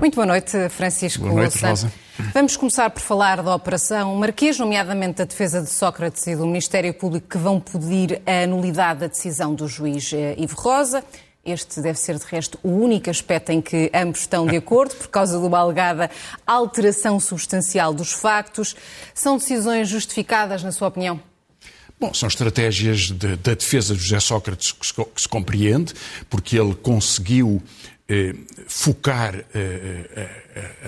Muito boa noite, Francisco Boa noite, Rosa. Vamos começar por falar da Operação Marquês, nomeadamente da defesa de Sócrates e do Ministério Público, que vão pedir a nulidade da decisão do juiz eh, Ivo Rosa. Este deve ser, de resto, o único aspecto em que ambos estão de acordo, por causa de uma alegada alteração substancial dos factos. São decisões justificadas, na sua opinião? Bom, são estratégias de, da defesa de José Sócrates que se, que se compreende, porque ele conseguiu eh, focar eh,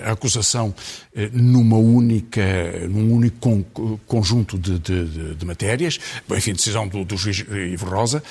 a, acusação eh, numa única, num único con, conjunto de, de, de, matérias, enfim, decisão do, do juiz Ivo Rosa,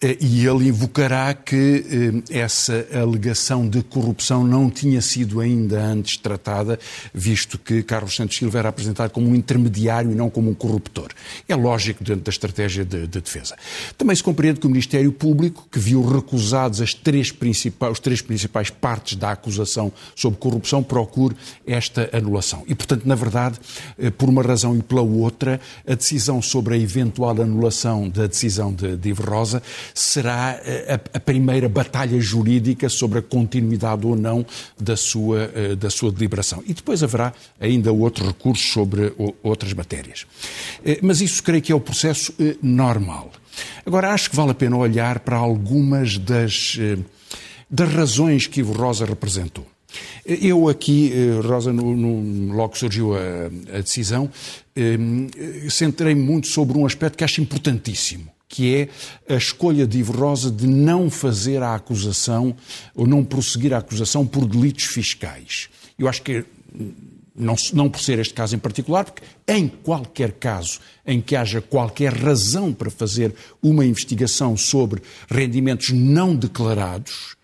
eh, e ele invocará que eh, essa alegação de corrupção não tinha sido ainda antes tratada, visto que Carlos Santos Silva era apresentado como um intermediário e não como um corruptor. É lógico dentro da estratégia de, de defesa. Também se compreende que o Ministério Público, que viu recusados as três principais, os três principais partes da acusação sobre corrupção, procure esta anulação. E, portanto, na verdade, eh, por uma razão e pela outra, a decisão sobre a eventual anulação da decisão de, de Ivo Rosa será eh, a, a, primeira batalha jurídica sobre a continuidade ou não da sua, eh, da sua deliberação. E depois haverá ainda outros recursos sobre outras matérias. Mas isso creio que é o processo normal. Agora, acho que vale a pena olhar para algumas das das razões que Ivo Rosa representou. Eu aqui, eh, Rosa, no, no, logo que surgiu a, a decisão, eh, centrei-me muito sobre um aspecto que acho importantíssimo, que é a escolha de Ivo Rosa de não fazer a acusação ou não prosseguir a acusação por delitos fiscais. Eu acho que não, não por ser este caso em particular, porque em qualquer caso em que haja qualquer razão para fazer uma investigação sobre rendimentos não declarados,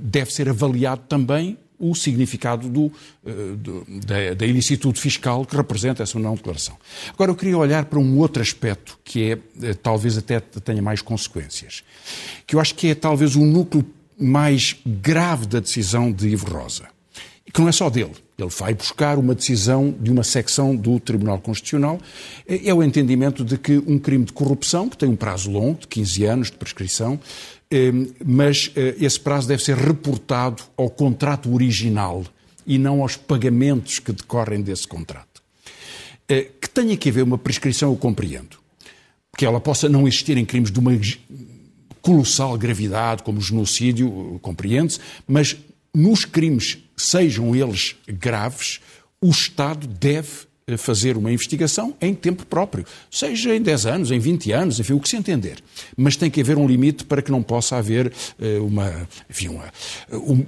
deve ser avaliado também o significado do, eh, do, da, da, ilicitude fiscal que representa essa não declaração. Agora, eu queria olhar para um outro aspecto que é, eh, talvez até tenha mais consequências, que eu acho que é talvez o núcleo mais grave da decisão de Ivo Rosa. E que não é só dele. Ele vai buscar uma decisão de uma secção do Tribunal Constitucional. É, é o entendimento de que um crime de corrupção, que tem um prazo longo, de 15 anos de prescrição, Ehm, mas eh, esse prazo deve ser reportado ao contrato original e não aos pagamentos que decorrem desse contrato. Eh, que tenha que haver uma prescrição, eu compreendo. Que ela possa não existir em crimes de uma colossal gravidade, como o genocídio, compreende-se, mas nos crimes, sejam eles graves, o Estado deve fazer uma investigação em tempo próprio, seja em 10 anos, em 20 anos, enfim, o que se entender. Mas tem que haver um limite para que não possa haver eh, uma, enfim, uma,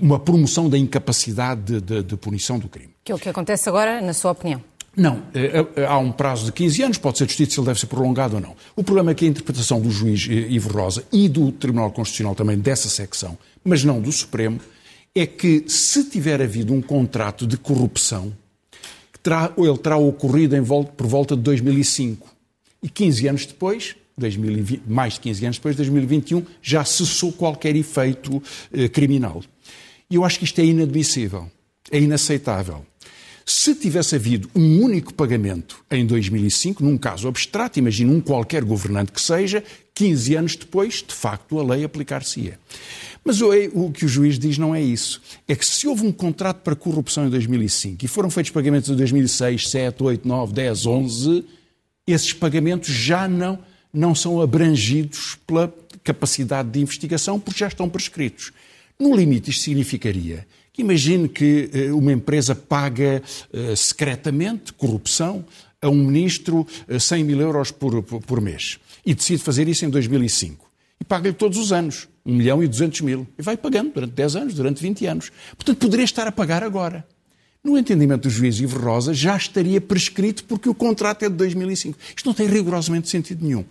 uma promoção da incapacidade de, de, de punição do crime. Que é o que acontece agora, na sua opinião? Não, eh, eh, há um prazo de 15 anos, pode ser discutido se ele deve ser prolongado ou não. O problema é que a interpretação do juiz Ivo Rosa e do Tribunal Constitucional também dessa secção, mas não do Supremo, é que se tiver havido um contrato de corrupção, terá, ele terá ocorrido volta, por volta de 2005. E 15 anos depois, 2020, mais de 15 anos depois, 2021, já cessou qualquer efeito eh, criminal. E eu acho que isto é inadmissível, é inaceitável. Se tivesse havido um único pagamento em 2005, num caso abstrato, imagine um qualquer governante que seja, 15 anos depois, de facto, a lei aplicar-se-ia. Mas o que o juiz diz não é isso. É que se houve um contrato para corrupção em 2005 e foram feitos pagamentos em 2006, 7, 8, 9, 10, 11, esses pagamentos já não, não são abrangidos pela capacidade de investigação porque já estão prescritos. No limite, isto significaria que imagine que eh, uma empresa paga uh, secretamente corrupção a um ministro 100 eh, mil euros por, por, por mês e decide fazer isso em 2005 e paga-lhe todos os anos 1 milhão e 200 mil. E vai pagando durante 10 anos, durante 20 anos. Portanto, poderia estar a pagar agora. No entendimento do juiz Ivo Rosa, já estaria prescrito porque o contrato é de 2005. Isto não tem rigorosamente sentido nenhum.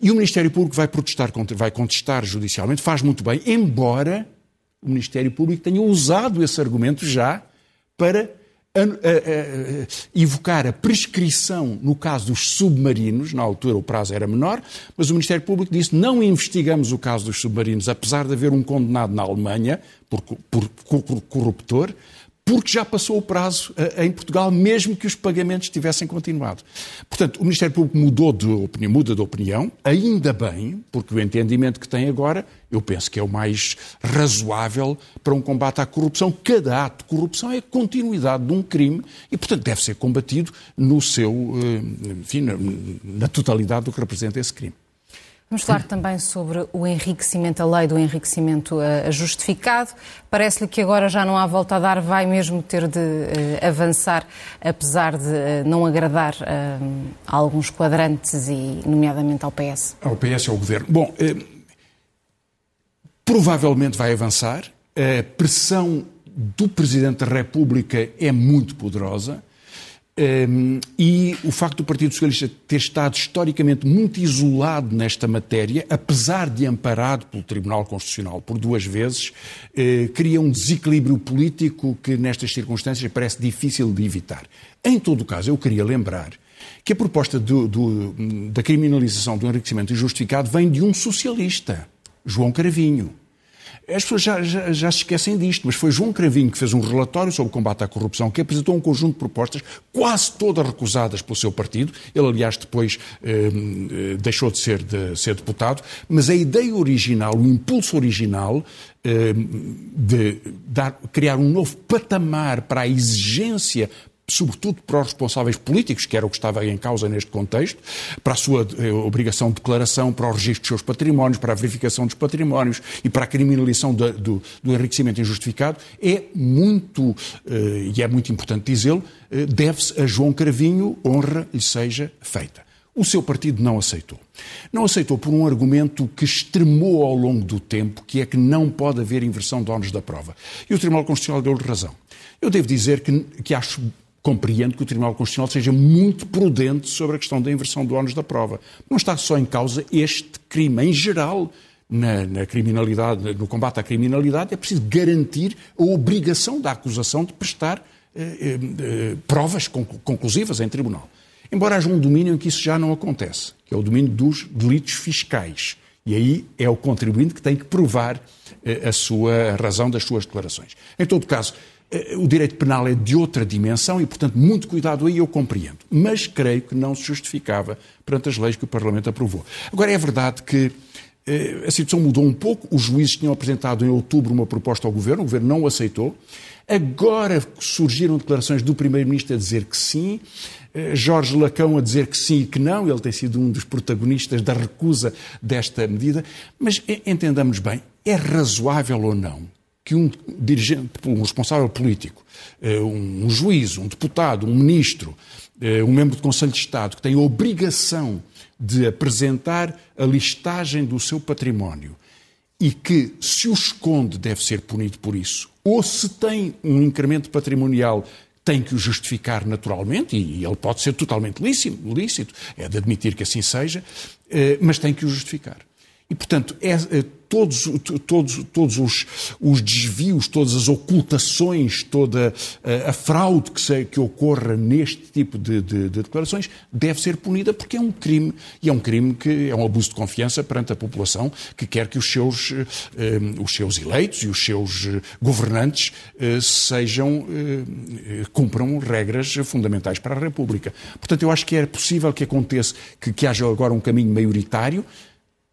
E o Ministério Público vai protestar, vai contestar judicialmente, faz muito bem, embora o Ministério Público tenha usado esse argumento já para a, a, a, evocar a prescrição no caso dos submarinos, na altura o prazo era menor, mas o Ministério Público disse não investigamos o caso dos submarinos, apesar de haver um condenado na Alemanha por, por, por corruptor, porque já passou o prazo uh, em Portugal, mesmo que os pagamentos tivessem continuado. Portanto, o Ministério Público mudou de opinião, muda de opinião, ainda bem, porque o entendimento que tem agora, eu penso que é o mais razoável para um combate à corrupção. Cada ato de corrupção é continuidade de um crime e, portanto, deve ser combatido no seu, uh, enfim, na totalidade do que representa esse crime. Vamos falar também sobre o enriquecimento, a lei do enriquecimento uh, justificado. Parece-lhe que agora já não há volta a dar, vai mesmo ter de uh, avançar, apesar de uh, não agradar a alguns quadrantes e, nomeadamente, ao PS. Ao PS ao Governo. Bom, provavelmente vai avançar. A pressão do Presidente da República é muito poderosa. Um, e o facto do Partido Socialista ter estado historicamente muito isolado nesta matéria, apesar de amparado pelo Tribunal Constitucional por duas vezes, eh, cria um desequilíbrio político que nestas circunstâncias parece difícil de evitar. Em todo o caso, eu queria lembrar que a proposta do, do, da criminalização do enriquecimento injustificado vem de um socialista, João Caravinho. As pessoas já, já, já, se esquecem disto, mas foi João Cravinho que fez um relatório sobre o combate à corrupção, que apresentou um conjunto de propostas, quase todas recusadas pelo seu partido. Ele, aliás, depois eh, eh, deixou de ser, de ser deputado, mas a ideia original, o impulso original eh, de dar, criar um novo patamar para a exigência sobretudo para os responsáveis políticos, que era o que estava em causa neste contexto, para a sua eh, obrigação de declaração, para o registro dos seus patrimónios, para a verificação dos patrimónios e para a criminalização do, do, do enriquecimento injustificado, é muito, eh, e é muito importante dizê-lo, eh, deve-se a João Cravinho, honra lhe seja feita. O seu partido não aceitou. Não aceitou por um argumento que extremou ao longo do tempo, que é que não pode haver inversão de ónus da prova. E o Tribunal Constitucional deu-lhe razão. Eu devo dizer que, que acho compreendo que o Tribunal Constitucional seja muito prudente sobre a questão da inversão do ónus da prova. Não está só em causa este crime. Em geral, na, na, criminalidade, no combate à criminalidade, é preciso garantir a obrigação da acusação de prestar eh, eh, eh, provas conclusivas em tribunal. Embora haja um domínio em que isso já não acontece, que é o domínio dos delitos fiscais. E aí é o contribuinte que tem que provar eh, a sua a razão das suas declarações. Em todo caso, o direito penal é de outra dimensão e, portanto, muito cuidado aí eu compreendo. Mas creio que não se justificava perante as leis que o Parlamento aprovou. Agora, é verdade que eh, a situação mudou um pouco. Os juízes tinham apresentado em outubro uma proposta ao Governo, o Governo não aceitou. Agora surgiram declarações do Primeiro-Ministro a dizer que sim, eh, Jorge Lacão a dizer que sim e que não, ele tem sido um dos protagonistas da recusa desta medida. Mas entendamos bem, é razoável ou não que um dirigente, um responsável político, eh, um juiz, um deputado, um ministro, eh, um membro do Conselho de Estado que tem a obrigação de apresentar a listagem do seu património e que, se o esconde, deve ser punido por isso, ou se tem um incremento patrimonial tem que o justificar naturalmente, e ele pode ser totalmente lícito, lícito, é de admitir que assim seja, eh, mas tem que o justificar. E, portanto, é, é, todos, todos, todos os, os, desvios, todas as ocultações, toda a, a fraude que, se, que, ocorra neste tipo de, de, de, declarações deve ser punida porque é um crime. E é um crime que é um abuso de confiança perante a população que quer que os seus, eh, os seus eleitos e os seus eh, governantes eh, sejam, eh, cumpram regras fundamentais para a República. Portanto, eu acho que é possível que aconteça, que, que haja agora um caminho maioritário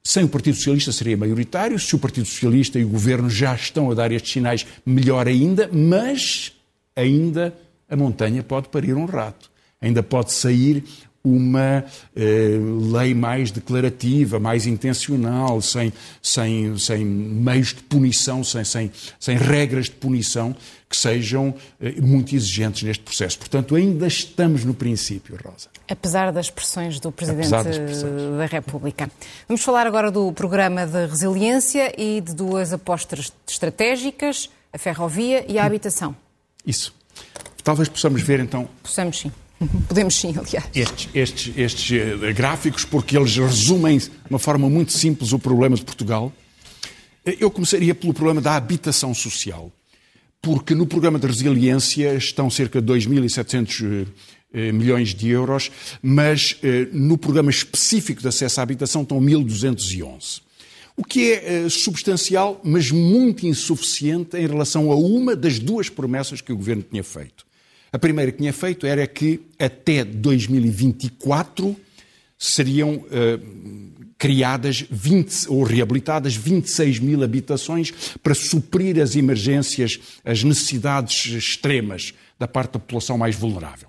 sem o Partido Socialista seria maioritário, se o Partido Socialista e o Governo já estão a dar estes sinais, melhor ainda, mas ainda a montanha pode parir um rato. Ainda pode sair uma eh, lei mais declarativa, mais intencional, sem, sem, sem meios de punição, sem, sem, sem regras de punição que sejam eh, muito exigentes neste processo. Portanto, ainda estamos no princípio, Rosa. Apesar das pressões do Presidente pressões. da República. Vamos falar agora do programa de resiliência e de duas apostas estratégicas, a ferrovia e a habitação. Isso. Talvez possamos ver então. Possamos sim. Podemos sim, aliás. Estes, estes, estes eh, gráficos, porque eles resumem de uma forma muito simples o problema de Portugal. Eh, eu começaria pelo problema da habitação social, porque no programa de resiliência estão cerca de 2.700 eh, milhões de euros, mas no programa específico de acesso à habitação estão 1.211. O que é substancial, mas muito insuficiente em relação a uma das duas promessas que o governo tinha feito. A primeira que tinha feito era que até 2024 seriam uh, criadas 20, ou reabilitadas 26 mil habitações para suprir as emergências, as necessidades extremas da parte da população mais vulnerável.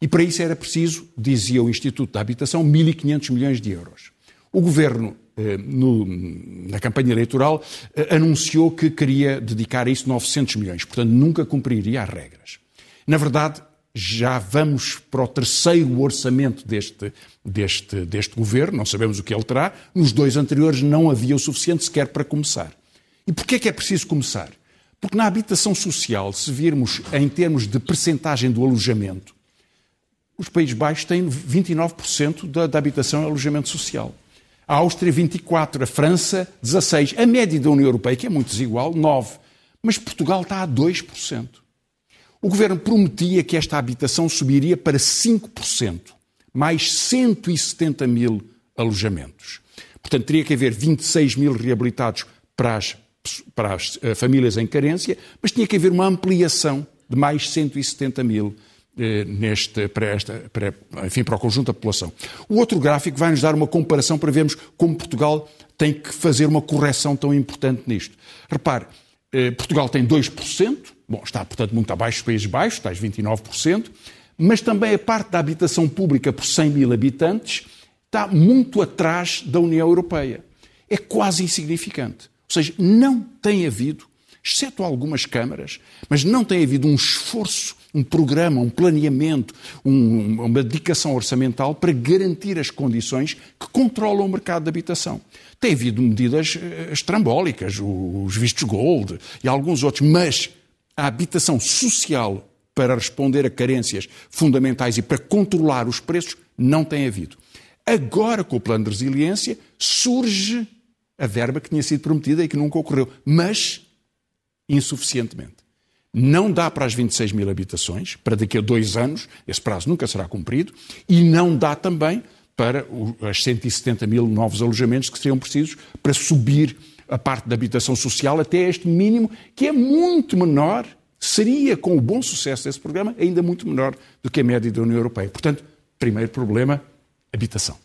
E para isso era preciso, dizia o Instituto da Habitação, 1.500 milhões de euros. O governo, eh, no, na campanha eleitoral, eh, anunciou que queria dedicar a isso 900 milhões, portanto nunca cumpriria as regras. Na verdade, já vamos para o terceiro orçamento deste, deste, deste governo, não sabemos o que ele terá. Nos dois anteriores não havia o suficiente sequer para começar. E porquê é que é preciso começar? Porque na habitação social, se virmos em termos de percentagem do alojamento, os Países Baixos têm 29% da, da habitação em alojamento social. A Áustria, 24%, a França, 16%. A média da União Europeia, que é muito desigual, 9%. Mas Portugal está a 2%. O governo prometia que esta habitação subiria para 5%, mais 170 mil alojamentos. Portanto, teria que haver 26 mil reabilitados para as, para as uh, famílias em carência, mas tinha que haver uma ampliação de mais 170 mil eh, neste, para, esta, para, enfim, para o conjunto da população. O outro gráfico vai nos dar uma comparação para vermos como Portugal tem que fazer uma correção tão importante nisto. Repare, Portugal tem 2%, bom, está, portanto, muito abaixo dos Países Baixos, tais 29%, mas também a parte da habitação pública por 100 mil habitantes está muito atrás da União Europeia. É quase insignificante. Ou seja, não tem havido, exceto algumas câmaras, mas não tem havido um esforço, um programa, um planeamento, um, uma dedicação orçamental para garantir as condições que controlam o mercado de habitação. Tem havido medidas eh, estrambólicas, os vistos gold e alguns outros, mas a habitação social para responder a carências fundamentais e para controlar os preços não tem havido. Agora, com o plano de resiliência, surge a verba que tinha sido prometida e que nunca ocorreu, mas insuficientemente. Não dá para as 26 mil habitações, para daqui a dois anos, esse prazo nunca será cumprido, e não dá também para os 170 mil novos alojamentos que seriam precisos para subir a parte da habitação social até este mínimo, que é muito menor, seria, com o bom sucesso desse programa, ainda muito menor do que a média da União Europeia. Portanto, primeiro problema, habitação.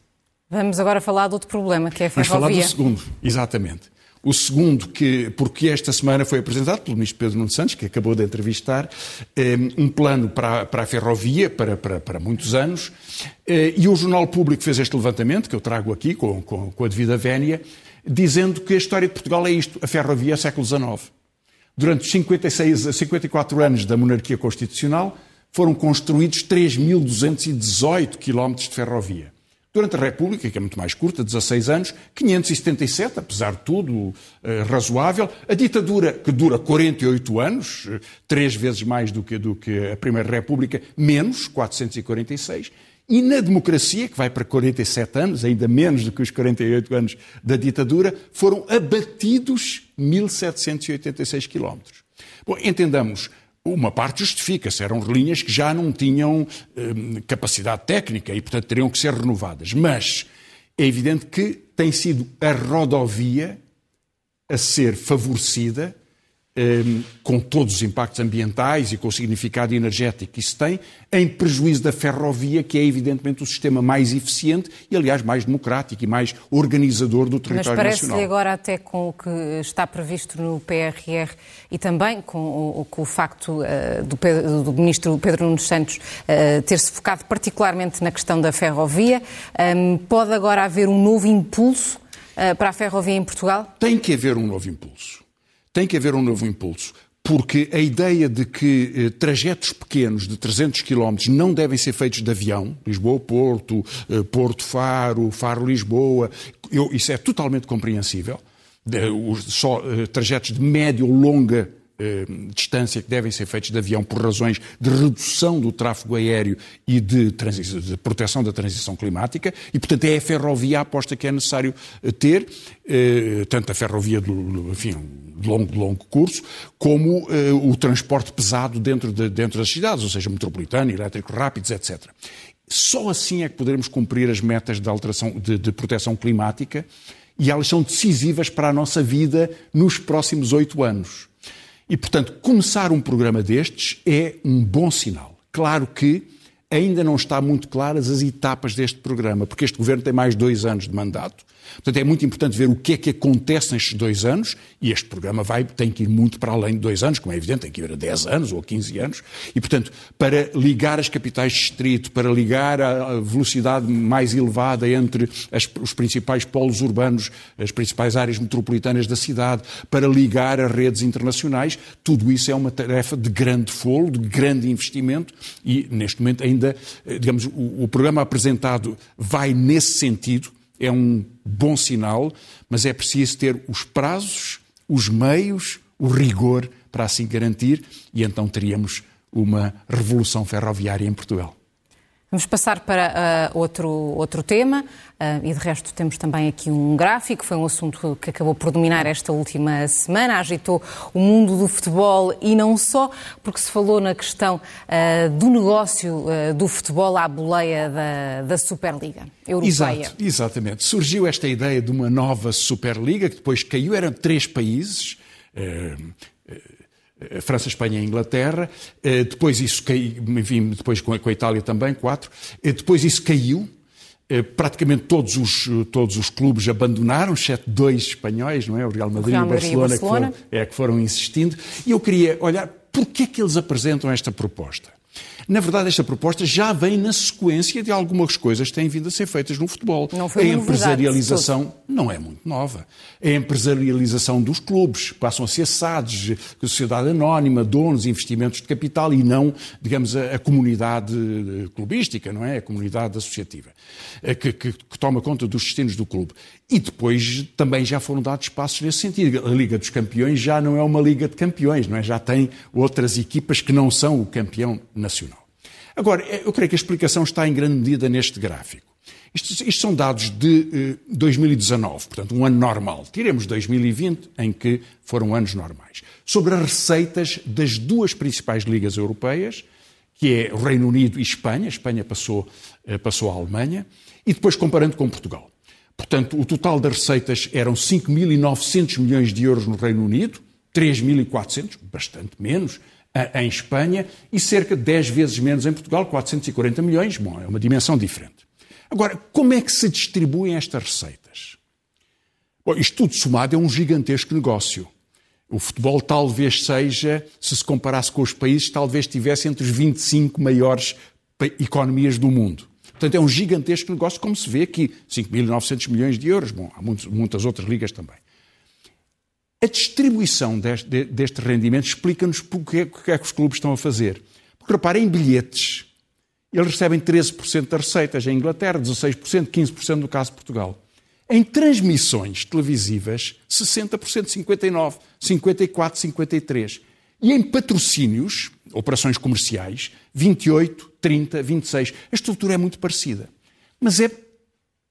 Vamos agora falar de outro problema, que é a ferrovia. Vamos falar do segundo, exatamente. O segundo, que, porque esta semana foi apresentado pelo Ministro Pedro Nuno Santos, que acabou de entrevistar, eh, um plano para, para a ferrovia para, para, para muitos anos, eh, e o Jornal Público fez este levantamento, que eu trago aqui com, com, com a devida vénia, dizendo que a história de Portugal é isto, a ferrovia é século XIX. Durante os 56, 54 anos da monarquia constitucional, foram construídos 3.218 quilómetros de ferrovia. Durante a República, que é muito mais curta, 16 anos, 577, apesar de tudo, eh, razoável. A ditadura, que dura 48 anos, eh, três vezes mais do que, do que a Primeira República, menos, 446. E na democracia, que vai para 47 anos, ainda menos do que os 48 anos da ditadura, foram abatidos 1.786 quilómetros. Bom, entendamos, uma parte justifica-se, eram linhas que já não tinham hum, capacidade técnica e, portanto, teriam que ser renovadas. Mas é evidente que tem sido a rodovia a ser favorecida com todos os impactos ambientais e com o significado energético que isso tem, em prejuízo da ferrovia, que é evidentemente o sistema mais eficiente e, aliás, mais democrático e mais organizador do território Mas parece nacional. Mas agora até com o que está previsto no PRR e também com o, com o facto uh, do, Pedro, do, Ministro Pedro Nuno Santos uh, ter-se focado particularmente na questão da ferrovia, um, ehm, pode agora haver um novo impulso uh, para a ferrovia em Portugal? Tem que haver um novo impulso tem que haver um novo impulso. Porque a ideia de que eh, trajetos pequenos de 300 km não devem ser feitos de avião, Lisboa-Porto, eh, Porto-Faro, Faro-Lisboa, isso é totalmente compreensível. De, os, só eh, trajetos de média ou longa eh, distância que devem ser feitos de avião por razões de redução do tráfego aéreo e de, de, proteção da transição climática, e, portanto, é a ferrovia a aposta que é necessário eh, ter, eh, tanto a ferrovia de, enfim, de longo, longo curso, como eh, o transporte pesado dentro, de, dentro das cidades, ou seja, metropolitano, elétrico rápidos, etc. Só assim é que poderemos cumprir as metas de, alteração, de, de proteção climática e elas são decisivas para a nossa vida nos próximos oito anos. E, portanto, começar um programa destes é um bom sinal. Claro que ainda não está muito claras as etapas deste programa, porque este governo tem mais dois anos de mandato. Portanto, é muito importante ver o que é que acontece nestes dois anos, e este programa vai, tem que ir muito para além de dois anos, como é evidente, tem que ir a 10 anos ou a 15 anos, e, portanto, para ligar as capitais de distrito, para ligar a velocidade mais elevada entre as, os principais polos urbanos, as principais áreas metropolitanas da cidade, para ligar as redes internacionais, tudo isso é uma tarefa de grande folo, de grande investimento, e neste momento ainda, eh, digamos, o, o programa apresentado vai nesse sentido, é um bom sinal, mas é preciso ter os prazos, os meios, o rigor para assim garantir, e então teríamos uma revolução ferroviária em Portugal. Vamos passar para uh, outro, outro tema, uh, e de resto temos também aqui um gráfico, foi um assunto que acabou por dominar esta última semana, agitou o mundo do futebol e não só, porque se falou na questão uh, do negócio do futebol à boleia da, da Superliga Europeia. Exato, exatamente. Surgiu esta ideia de uma nova Superliga, que depois caiu, eram três países. Eh, França, Espanha e Inglaterra. Eh, depois isso caiu, enfim, depois com a Itália também, quatro. Eh, depois isso caiu. Praticamente todos os, todos os clubes abandonaram, exceto dois espanhóis, não é? O Real Madrid, Real Madrid e o Barcelona, Barcelona. Que foram, é, que foram insistindo. E eu queria olhar, porquê é que eles apresentam esta proposta? Na verdade, esta proposta já vem na sequência de algumas coisas que têm vindo a ser feitas no futebol. Não foi a empresarialização não é muito nova. A empresarialização dos clubes passam a ser SADs, sociedade anónima, donos, investimentos de capital e não, digamos, a, a comunidade eh, clubística, não é? A comunidade associativa, eh, que, que, que toma conta dos destinos do clube. E depois também já foram dados passos nesse sentido. A Liga dos Campeões já não é uma Liga de Campeões, não é? Já tem outras equipas que não são o campeão nacional. Agora, é, eu creio que a explicação está em grande medida neste gráfico. Isto, isto são dados de eh, 2019, portanto, um ano normal. Tiremos 2020, em que foram anos normais. Sobre as receitas das duas principais ligas europeias, que é o Reino Unido e Espanha. Espanha passou, eh, passou à Alemanha. E depois comparando com Portugal. Portanto, o total das receitas eram 5.900 milhões de euros no Reino Unido, 3.400, bastante menos, em Espanha e cerca de 10 vezes menos em Portugal, 440 milhões. Bom, é uma dimensão diferente. Agora, como é que se distribuem estas receitas? Bom, isto tudo somado é um gigantesco negócio. O futebol talvez seja, se se comparasse com os países, talvez estivesse entre os 25 maiores economias do mundo. Portanto, é um gigantesco negócio, como se vê aqui, 5.900 milhões de euros. Bom, há muitas outras ligas também. A distribuição deste, deste rendimento explica-nos o que, é que os clubes estão a fazer. Porque reparem, em bilhetes, eles recebem 13% das receitas, em Inglaterra 16%, 15% no caso de Portugal. Em transmissões televisivas, 60%, 59%, 54%, 53%. E em patrocínios, operações comerciais, 28%, 30%, 26%. A estrutura é muito parecida. Mas é,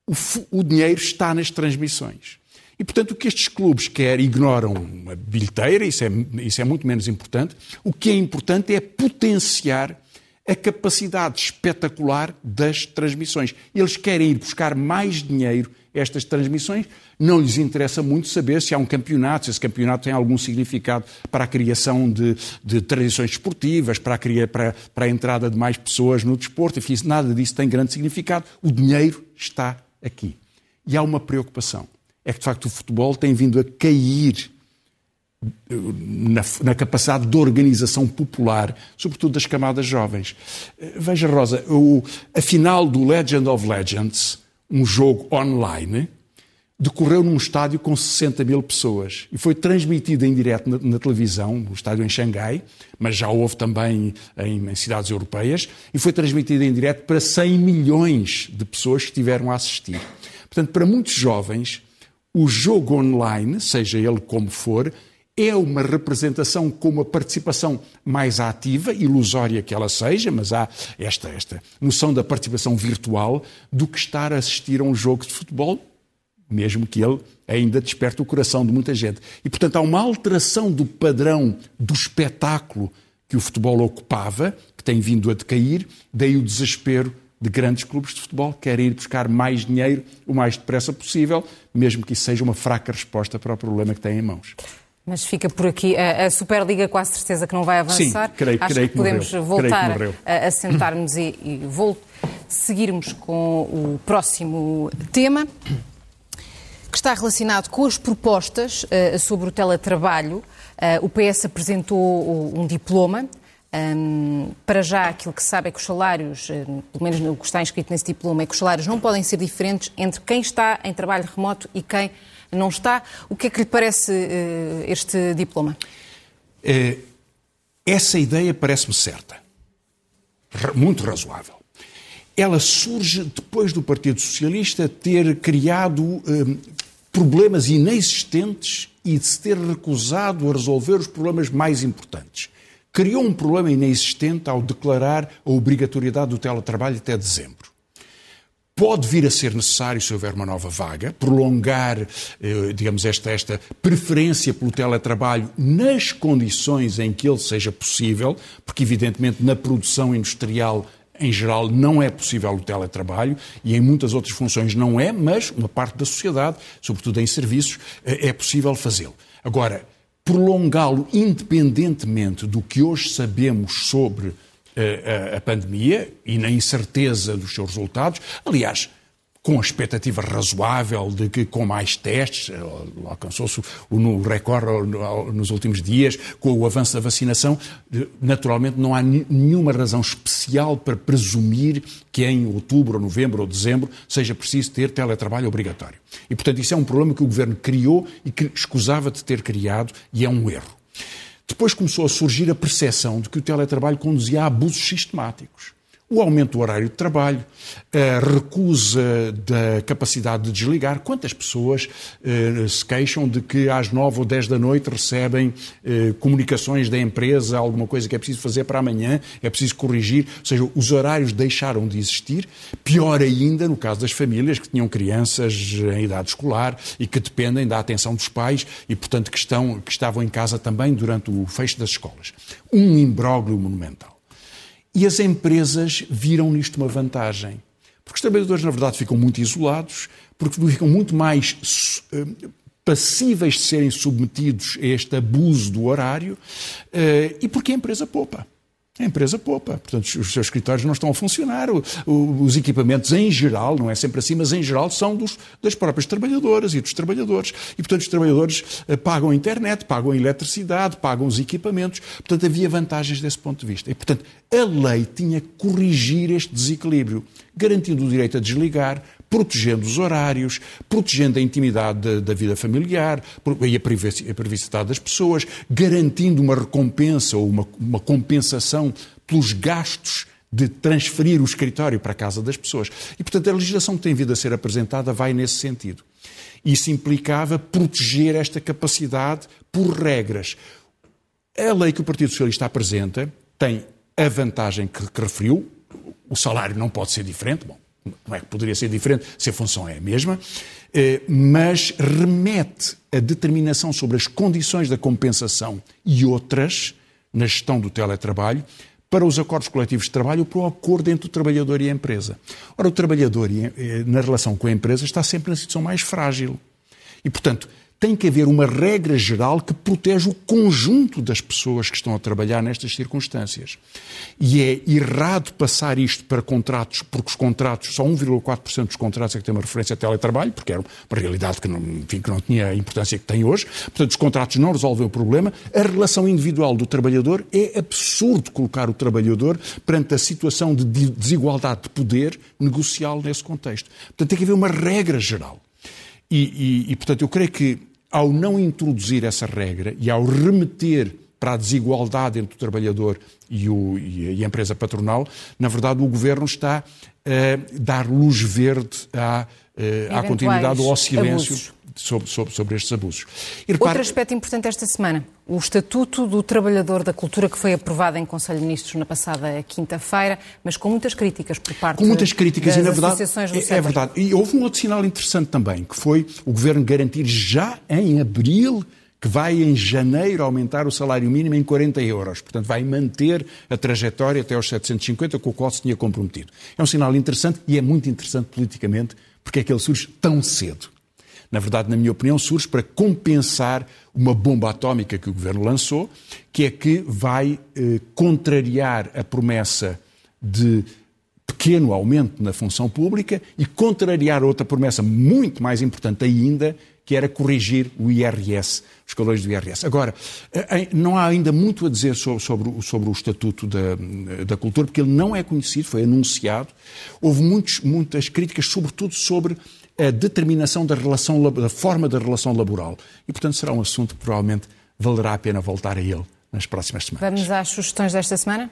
o, o dinheiro está nas transmissões. E, portanto, o que estes clubes querem, ignoram a bilheteira, isso é, isso é muito menos importante. O que é importante é potenciar a capacidade espetacular das transmissões. Eles querem ir buscar mais dinheiro estas transmissões. Não lhes interessa muito saber se há um campeonato, se esse campeonato tem algum significado para a criação de, de tradições desportivas, para a, para, para a entrada de mais pessoas no desporto. Enfim, nada disso tem grande significado. O dinheiro está aqui. E há uma preocupação é que, de facto, o futebol tem vindo a cair na, na, capacidade de organização popular, sobretudo das camadas jovens. Veja, Rosa, o, a final do Legend of Legends, um jogo online, decorreu num estádio com 60 mil pessoas e foi transmitido em direto na, na televisão, o estádio em Xangai, mas já houve também em, em, cidades europeias, e foi transmitido em direto para 100 milhões de pessoas que estiveram a assistir. Portanto, para muitos jovens, o jogo online, seja ele como for, é uma representação com uma participação mais ativa, ilusória que ela seja, mas há esta, esta noção da participação virtual do que estar a assistir a um jogo de futebol, mesmo que ele ainda desperte o coração de muita gente. E, portanto, há uma alteração do padrão do espetáculo que o futebol ocupava, que tem vindo a decair, daí o desespero de grandes clubes de futebol que querem ir buscar mais dinheiro o mais depressa possível, mesmo que isso seja uma fraca resposta para o problema que têm em mãos. Mas fica por aqui. A Superliga, com a certeza que não vai avançar. Sim, creio, Acho creio que, podemos morreu. voltar a, a sentar-nos e, e seguirmos com o próximo tema, que está relacionado com as propostas uh, sobre o teletrabalho. Uh, o PS apresentou um diploma. Um, para já, aquilo que se sabe é que os salários, uh, pelo menos o que está inscrito nesse diploma, é que os salários não podem ser diferentes entre quem está em trabalho remoto e quem não está. O que é que lhe parece uh, este diploma? É, essa ideia parece-me certa, muito razoável. Ela surge depois do Partido Socialista ter criado eh, problemas inexistentes e de se ter recusado a resolver os problemas mais importantes. Criou um problema inexistente ao declarar a obrigatoriedade do teletrabalho até dezembro. Pode vir a ser necessário, se houver uma nova vaga, prolongar, eh, digamos, esta, esta preferência pelo teletrabalho nas condições em que ele seja possível, porque, evidentemente, na produção industrial em geral, não é possível o teletrabalho e em muitas outras funções não é, mas uma parte da sociedade, sobretudo em serviços, eh, é possível fazê-lo. Agora, prolongá-lo independentemente do que hoje sabemos sobre a, a, pandemia e na incerteza dos seus resultados. Aliás, com a expectativa razoável de que com mais testes, eh, alcançou-se o recorde nos últimos dias, com o avanço da vacinação, naturalmente não há nenhuma razão especial para presumir que em outubro, ou novembro ou dezembro seja preciso ter teletrabalho obrigatório. E, portanto, isso é um problema que o Governo criou e que escusava de ter criado e é um erro. Depois começou a surgir a percepção de que o teletrabalho conduzia a abusos sistemáticos. O aumento do horário de trabalho, a recusa da capacidade de desligar. Quantas pessoas eh, se queixam de que às nove ou dez da noite recebem eh, comunicações da empresa, alguma coisa que é preciso fazer para amanhã, é preciso corrigir? Ou seja, os horários deixaram de existir. Pior ainda no caso das famílias que tinham crianças em idade escolar e que dependem da atenção dos pais e, portanto, que, estão, que estavam em casa também durante o fecho das escolas. Um imbróglio monumental. E as empresas viram nisto uma vantagem. Porque os trabalhadores, na verdade, ficam muito isolados, porque ficam muito mais eh, passíveis de serem submetidos a este abuso do horário eh, e porque a empresa poupa. A empresa poupa, portanto, os seus escritórios não estão a funcionar, o, o, os equipamentos em geral, não é sempre assim, mas em geral são dos, das próprias trabalhadoras e dos trabalhadores. E, portanto, os trabalhadores uh, pagam a internet, pagam a eletricidade, pagam os equipamentos, portanto, havia vantagens desse ponto de vista. E, portanto, a lei tinha que corrigir este desequilíbrio, garantindo o direito a desligar, protegendo os horários, protegendo a intimidade da, da vida familiar e a privacidade das pessoas, garantindo uma recompensa ou uma, uma compensação pelos gastos de transferir o escritório para a casa das pessoas. E, portanto, a legislação que tem vindo a ser apresentada vai nesse sentido. Isso implicava proteger esta capacidade por regras. A lei que o Partido Socialista apresenta tem a vantagem que, que referiu, o salário não pode ser diferente, bom, não é que poderia ser diferente se a função é a mesma, eh, mas remete a determinação sobre as condições da compensação e outras na gestão do teletrabalho para os acordos coletivos de trabalho para o acordo entre o trabalhador e a empresa. Ora, o trabalhador, eh, na relação com a empresa, está sempre na situação mais frágil. E, portanto, tem que haver uma regra geral que protege o conjunto das pessoas que estão a trabalhar nestas circunstâncias. E é errado passar isto para contratos, porque os contratos, só 1,4% dos contratos é que têm uma referência a teletrabalho, porque era uma realidade que não, enfim, que não tinha a importância que tem hoje. Portanto, os contratos não resolvem o problema. A relação individual do trabalhador é absurdo colocar o trabalhador perante a situação de desigualdade de poder negocial nesse contexto. Portanto, tem que haver uma regra geral. E, e, e, portanto, eu creio que ao não introduzir essa regra e ao remeter para a desigualdade entre o trabalhador e, o, e a empresa patronal, na verdade o governo está a dar luz verde à, eh, à continuidade ou ao silêncio. Abusos sobre, sobre, sobre estes abusos. Repare... Outro aspecto importante esta semana, o Estatuto do Trabalhador da Cultura, que foi aprovado em Conselho de Ministros na passada quinta-feira, mas com muitas críticas por parte com muitas críticas, das e, na verdade, associações do é, é verdade. E houve um outro sinal interessante também, que foi o Governo garantir já em abril que vai em janeiro aumentar o salário mínimo em 40 euros. Portanto, vai manter a trajetória até aos 750 com o qual se tinha comprometido. É um sinal interessante e é muito interessante politicamente porque é que ele surge tão cedo. Na verdade, na minha opinião, surge para compensar uma bomba atómica que o governo lançou, que é que vai eh, contrariar a promessa de pequeno aumento na função pública e contrariar outra promessa muito mais importante ainda, que era corrigir o IRS, os calores do IRS. Agora, eh, não há ainda muito a dizer sobre, sobre, sobre o Estatuto da, da, Cultura, porque ele não é conhecido, foi anunciado. Houve muitos, muitas críticas, sobretudo sobre a determinação da, relação, da forma da relação laboral. E, portanto, será um assunto que provavelmente valerá a pena voltar a ele nas próximas semanas. Vamos às sugestões desta semana?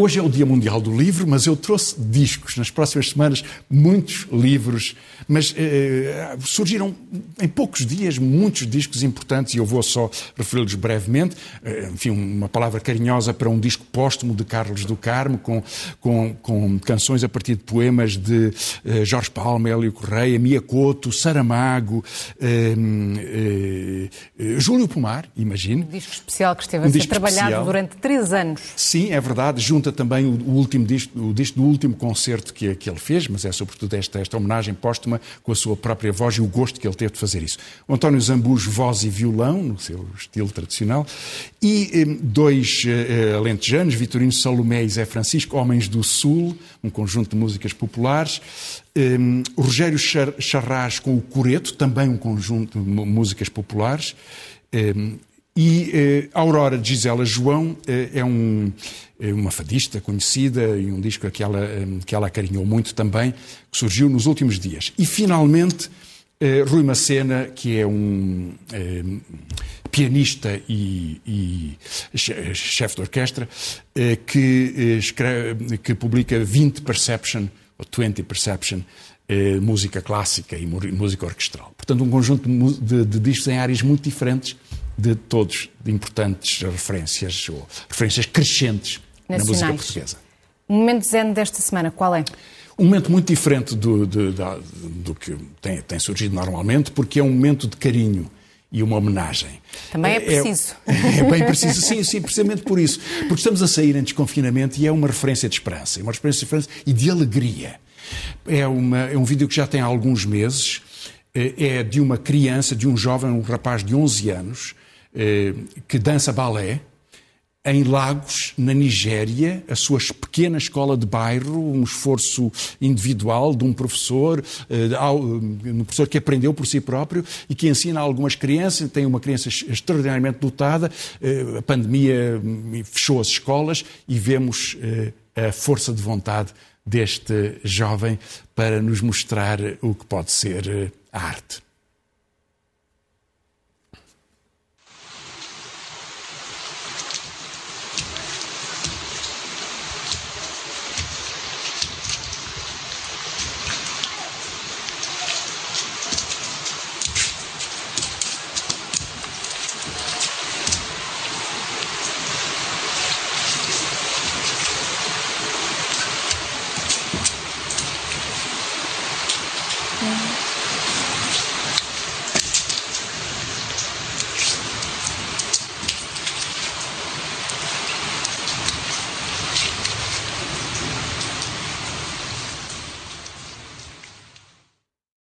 Hoje é o Dia Mundial do Livro, mas eu trouxe discos. Nas próximas semanas, muitos livros. Mas eh, surgiram em poucos dias muitos discos importantes e eu vou só referi-los brevemente. Eh, enfim, uma palavra carinhosa para um disco póstumo de Carlos do Carmo, com, com, com canções a partir de poemas de eh, Jorge Palma, Hélio Correia, Mia Couto, Saramago, eh, eh, eh, Júlio Pomar, imagino. Um disco especial que esteve a ser trabalhado especial. durante três anos. Sim, é verdade. Junto também o, o último disco, o disco do último concerto que, que ele fez, mas é sobretudo esta, esta homenagem póstuma com a sua própria voz e o gosto que ele teve de fazer isso. O António Zambus, voz e violão, no seu estilo tradicional, e eh, dois eh, alentejanos, Vitorino Salomé e Zé Francisco, Homens do Sul, um conjunto de músicas populares, um, Rogério Charras com o Coreto, também um conjunto de músicas populares, um, e eh, Aurora de Gisela João eh, é, um, é, uma fadista conhecida e um disco que ela, eh, que ela acarinhou muito também, que surgiu nos últimos dias. E finalmente, eh, Rui Macena, que é um pianista e, e chefe de orquestra, que, escreve, que publica 20 Perception, ou 20 Perception, música clássica e música orquestral. Portanto, um conjunto de, de discos em áreas muito diferentes de todos de importantes referências, ou referências crescentes Nacionais. na música portuguesa. O momento zen desta semana, qual é? Um momento muito diferente do, do, do, do que tem, tem, surgido normalmente, porque é um momento de carinho e uma homenagem. Também é, é preciso. É, é, bem preciso, sim, sim, precisamente por isso. Porque estamos a sair em desconfinamento e é uma referência de esperança, uma referência de esperança e de alegria. É, uma, é um vídeo que já tem alguns meses, é, é de uma criança, de um jovem, um rapaz de 11 anos, que dança balé em Lagos, na Nigéria, a sua pequena escola de bairro, um esforço individual de um professor, eh, um professor que aprendeu por si próprio e que ensina algumas crianças, tem uma criança extraordinariamente dotada, eh, a pandemia hum, fechou as escolas e vemos a força de vontade deste jovem para nos mostrar o que pode ser a arte.